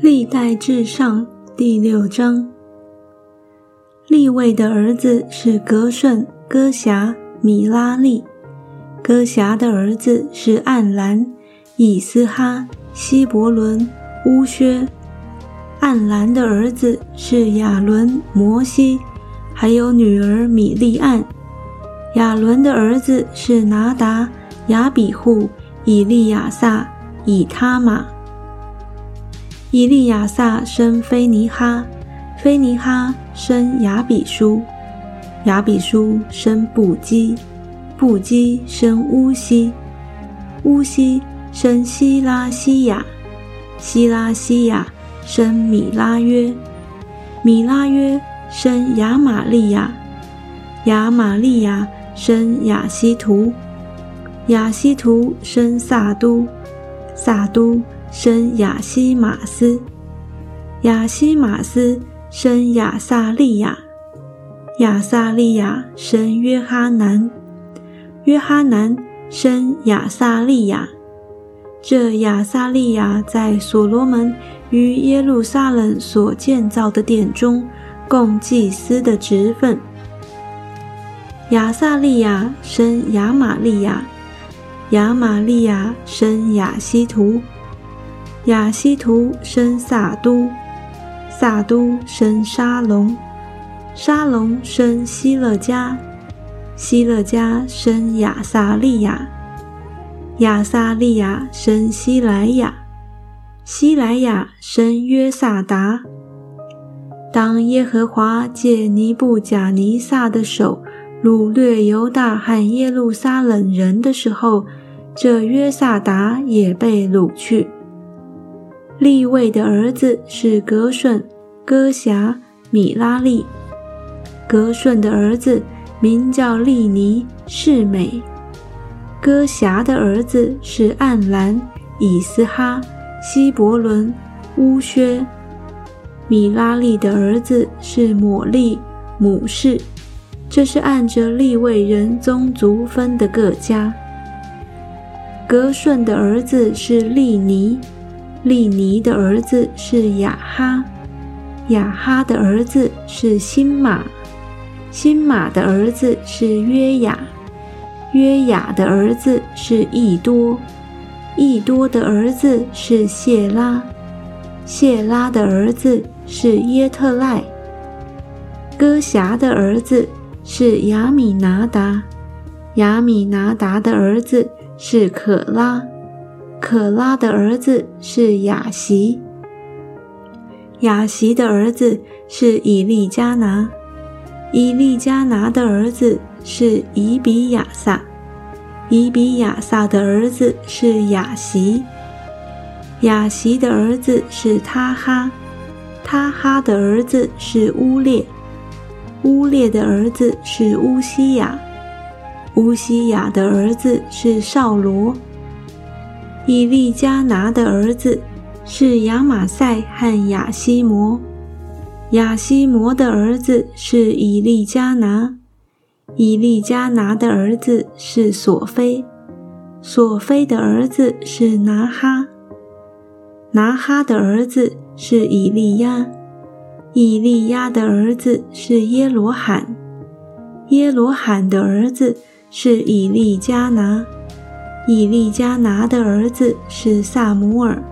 历代至上第六章，利位的儿子是格顺、哥辖、米拉利；哥辖的儿子是暗兰、以斯哈、希伯伦、乌薛；暗兰的儿子是亚伦、摩西，还有女儿米利暗。亚伦的儿子是拿达、亚比户、以利亚撒、以他玛。以利亚撒生菲尼哈，菲尼哈生亚比书，亚比书生布基，布基生乌西，乌西生希拉西亚，希拉西亚生米拉约，米拉约生亚玛利亚，亚玛利亚生亚西图，亚西图生撒都，撒都。生亚西马斯，亚西马斯生亚萨利亚，亚萨利亚生约哈南，约哈南生亚萨利亚。这亚萨利亚在所罗门于耶路撒冷所建造的殿中，共祭司的职分。亚萨利亚生亚玛利亚，亚玛利亚生亚西图。亚西图生萨都，萨都生沙龙，沙龙生希勒加，希勒加生亚撒利亚，亚撒利亚生希莱亚，希莱亚生约萨达。当耶和华借尼布甲尼撒的手掳掠犹大和耶路撒冷人的时候，这约萨达也被掳去。利位的儿子是格顺、戈辖、米拉利。格顺的儿子名叫利尼、世美。戈辖的儿子是暗兰、以斯哈、希伯伦、乌薛。米拉利的儿子是抹利、母氏。这是按着利位人宗族分的各家。格顺的儿子是利尼。利尼的儿子是雅哈，雅哈的儿子是辛马，辛马的儿子是约雅，约雅的儿子是易多，易多的儿子是谢拉，谢拉的儿子是耶特赖，哥辖的儿子是亚米拿达，亚米拿达的儿子是可拉。可拉的儿子是雅席，雅席的儿子是以利加拿，以利加拿的儿子是以比亚撒，以比亚撒的儿子是雅席，雅席的儿子是他哈，他哈的儿子是乌列，乌列的儿子是乌西雅，乌西雅的儿子是少罗。以利加拿的儿子是亚马赛和亚西摩，亚西摩的儿子是以利加拿，以利加拿的儿子是索菲，索菲的儿子是拿哈，拿哈的儿子是以利亚，以利亚的儿子是耶罗罕，耶罗罕的儿子是以利加拿。以利加拿的儿子是萨姆尔，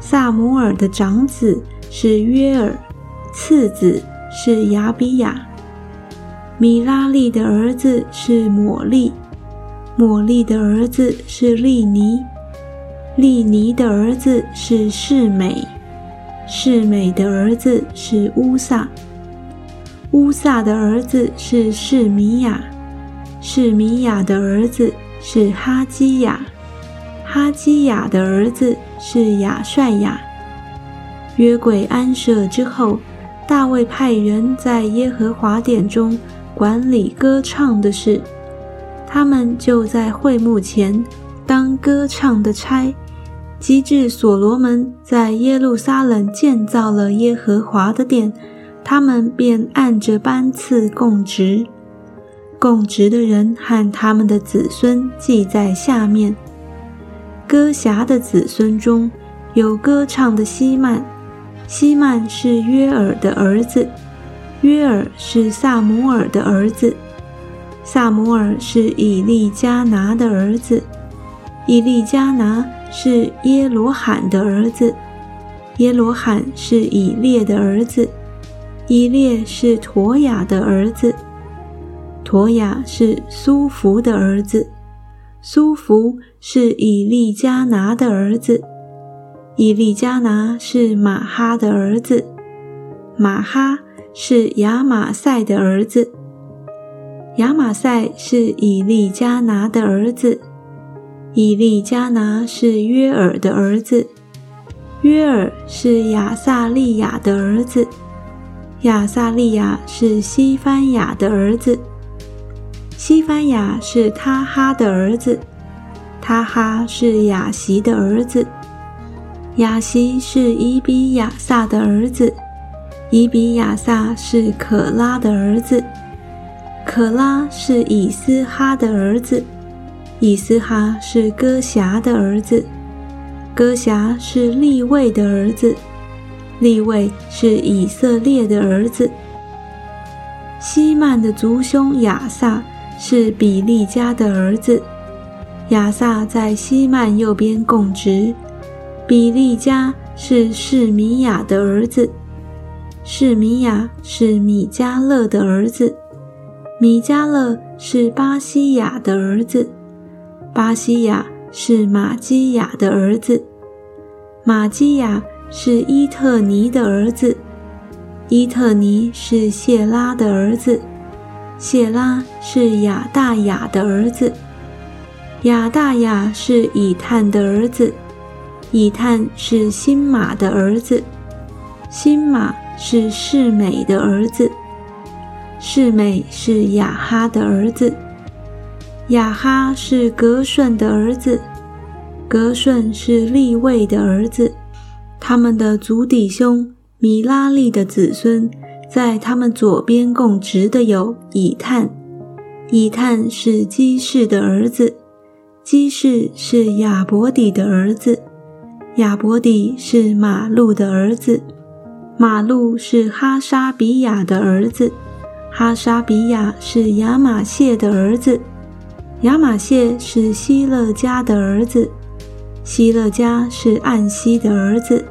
萨姆尔的长子是约尔，次子是亚比亚。米拉利的儿子是抹利，抹利的儿子是利尼，利尼的儿子是世美，世美的儿子是乌萨，乌萨的儿子是示米亚，示米亚的儿子。是哈基亚，哈基亚的儿子是亚帅亚。约柜安设之后，大卫派人在耶和华殿中管理歌唱的事，他们就在会幕前当歌唱的差。及至所罗门在耶路撒冷建造了耶和华的殿，他们便按着班次供职。供职的人和他们的子孙记在下面。歌侠的子孙中有歌唱的希曼，希曼是约尔的儿子，约尔是萨姆尔的儿子，萨姆尔是以利加拿的儿子，以利加拿是耶罗罕的儿子，耶罗罕是以列的儿子，以列是陀雅的儿子，陀雅是苏弗的儿子，苏弗是以利加拿的儿子。以利加拿是马哈的儿子，马哈是亚马赛的儿子，亚马赛是以利加拿的儿子，以利加拿是约尔的儿子，约尔是亚萨利亚的儿子，亚萨利亚是西番雅的儿子，西番雅是他哈的儿子，他哈是雅西的儿子。雅西是伊比亚撒的儿子，伊比亚撒是可拉的儿子，可拉是以斯哈的儿子，以斯哈是哥辖的儿子，哥辖是利位的儿子，利位是以色列的儿子。希曼的族兄亚萨是比利家的儿子，亚萨在希曼右边供职。比利加是示米亚的儿子，示米亚是米迦勒的儿子，米迦勒是巴西亚的儿子，巴西亚是马基亚的儿子，马基亚是伊特尼的儿子，伊特尼是谢拉的儿子，谢拉是亚大雅的儿子，亚大雅是以探的儿子。以探是辛马的儿子，辛马是世美的儿子，世美是雅哈的儿子，雅哈是格顺的儿子，格顺是利位的儿子。他们的族弟兄米拉利的子孙，在他们左边供职的有以探，以探是基士的儿子，基士是亚伯底的儿子。亚伯底是马路的儿子，马路是哈沙比亚的儿子，哈沙比亚是亚玛谢的儿子，亚玛谢是希勒家的儿子，希勒家是暗西的儿子，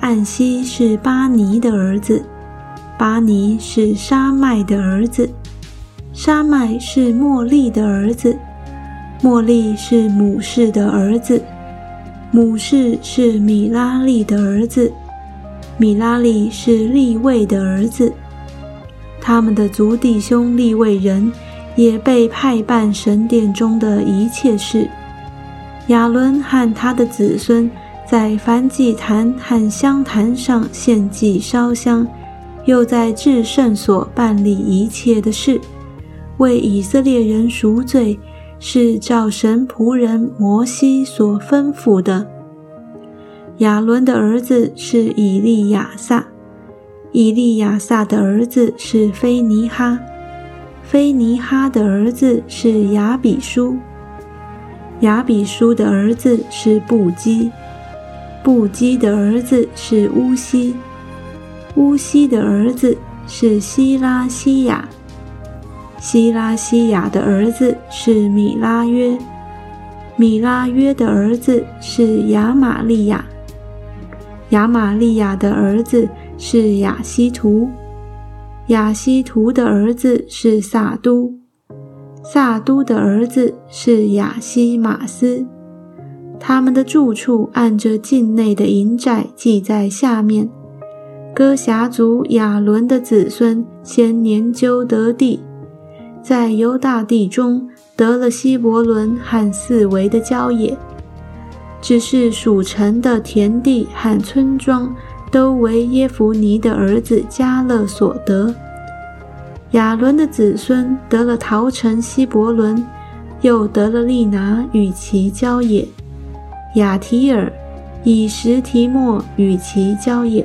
暗西是巴尼的儿子，巴尼是沙麦的儿子，沙麦是茉莉的儿子，茉莉是母氏的儿子。母氏是米拉利的儿子，米拉利是利位的儿子。他们的族弟兄利位人也被派办神殿中的一切事。亚伦和他的子孙在燔祭坛和香坛上献祭烧香，又在至圣所办理一切的事，为以色列人赎罪。是照神仆人摩西所吩咐的。亚伦的儿子是以利亚撒，以利亚撒的儿子是菲尼哈，菲尼哈的儿子是亚比书，亚比书的儿子是布基，布基的儿子是乌西，乌西的儿子是希拉西亚。希拉西亚的儿子是米拉约，米拉约的儿子是亚玛利亚，亚玛利亚的儿子是亚西图，亚西图的儿子是萨都，萨都的儿子是亚西马斯。他们的住处按着境内的营寨记在下面。哥辖族亚伦的子孙先年究得地。在犹大地中得了希伯伦和四围的郊野，只是属城的田地和村庄都为耶弗尼的儿子加勒所得。亚伦的子孙得了陶城希伯伦，又得了利拿与其郊野，亚提尔以实提莫与其郊野，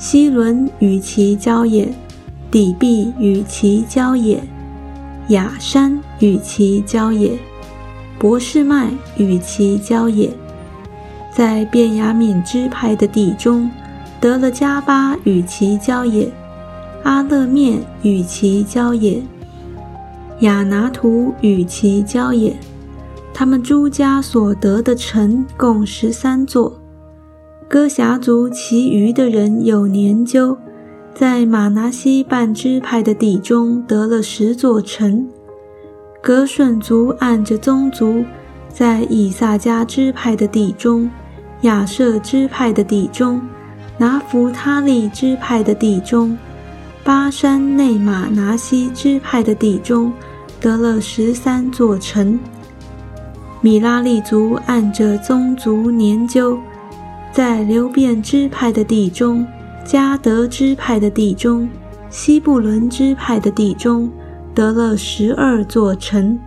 希伦与其郊也。底壁与其交也，雅山与其交也，博士麦与其交也，在便雅悯支派的地中得了加巴与其交也，阿勒面与其交也，亚拿图与其交也。他们诸家所得的城共十三座。哥辖族其余的人有年究，在马拿西半支派的地中得了十座城。格顺族按着宗族，在以撒迦支派的地中、亚舍支派的地中、拿弗他利支派的地中、巴山内马拿西支派的地中得了十三座城。米拉利族按着宗族年究，在流变支派的地中、加德支派的地中、西布伦支派的地中得了十二座城。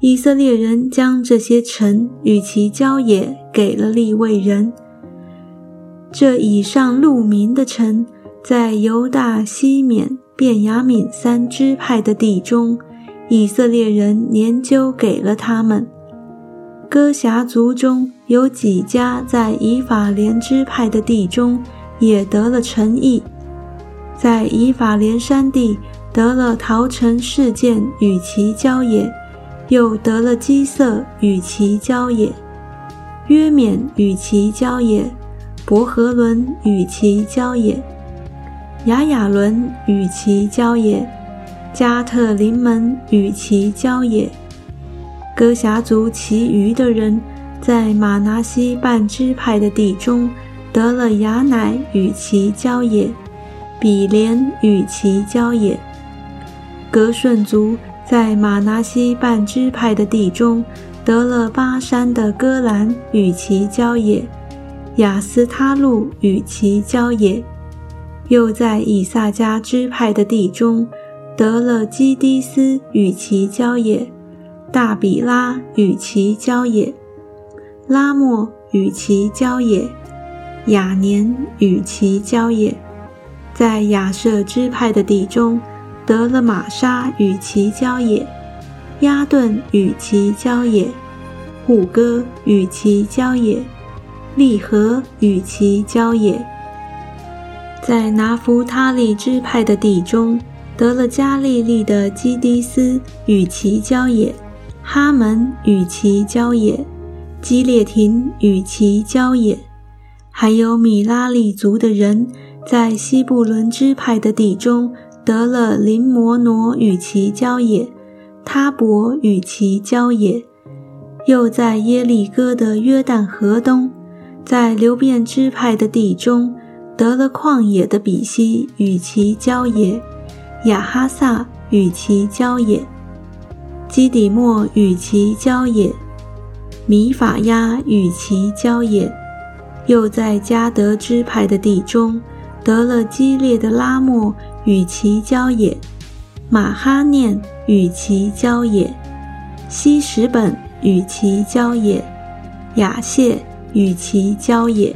以色列人将这些城与其郊野给了利未人。这以上路名的城，在犹大、西缅、便雅悯三支派的地中。以色列人研究给了他们。哥辖族中有几家在以法莲支派的地中也得了诚意，在以法莲山地得了陶城事件与其交野，又得了基色与其交野，约缅与其交野，伯和伦与其交野，雅雅伦与其交野。加特林门与其交野，哥辖族其余的人在马拿西半支派的地中得了雅乃与其交野，比连与其交野。格顺族在马拿西半支派的地中得了巴山的戈兰与其交野，雅斯他路与其交野，又在以萨迦支派的地中。得了基迪斯与其交野，大比拉与其交野，拉莫与其交野，雅年与其交野，在亚舍支派的地中得了玛莎与其交野，亚顿与其交野，户哥与其交野，利和与其交野，在拿弗他利支派的地中。得了加利利的基迪斯与其交野，哈门与其交野，基列廷与其交野，还有米拉利族的人在西布伦支派的地中得了林摩挪与其交野，他伯与其交野，又在耶利哥的约旦河东，在流变支派的地中得了旷野的比西与其交野。亚哈萨与其交野，基底莫与其交野，米法亚与其交也，又在加德支派的地中得了激烈的拉莫与其交也，马哈念与其交也，西什本与其交也，雅谢与其交也。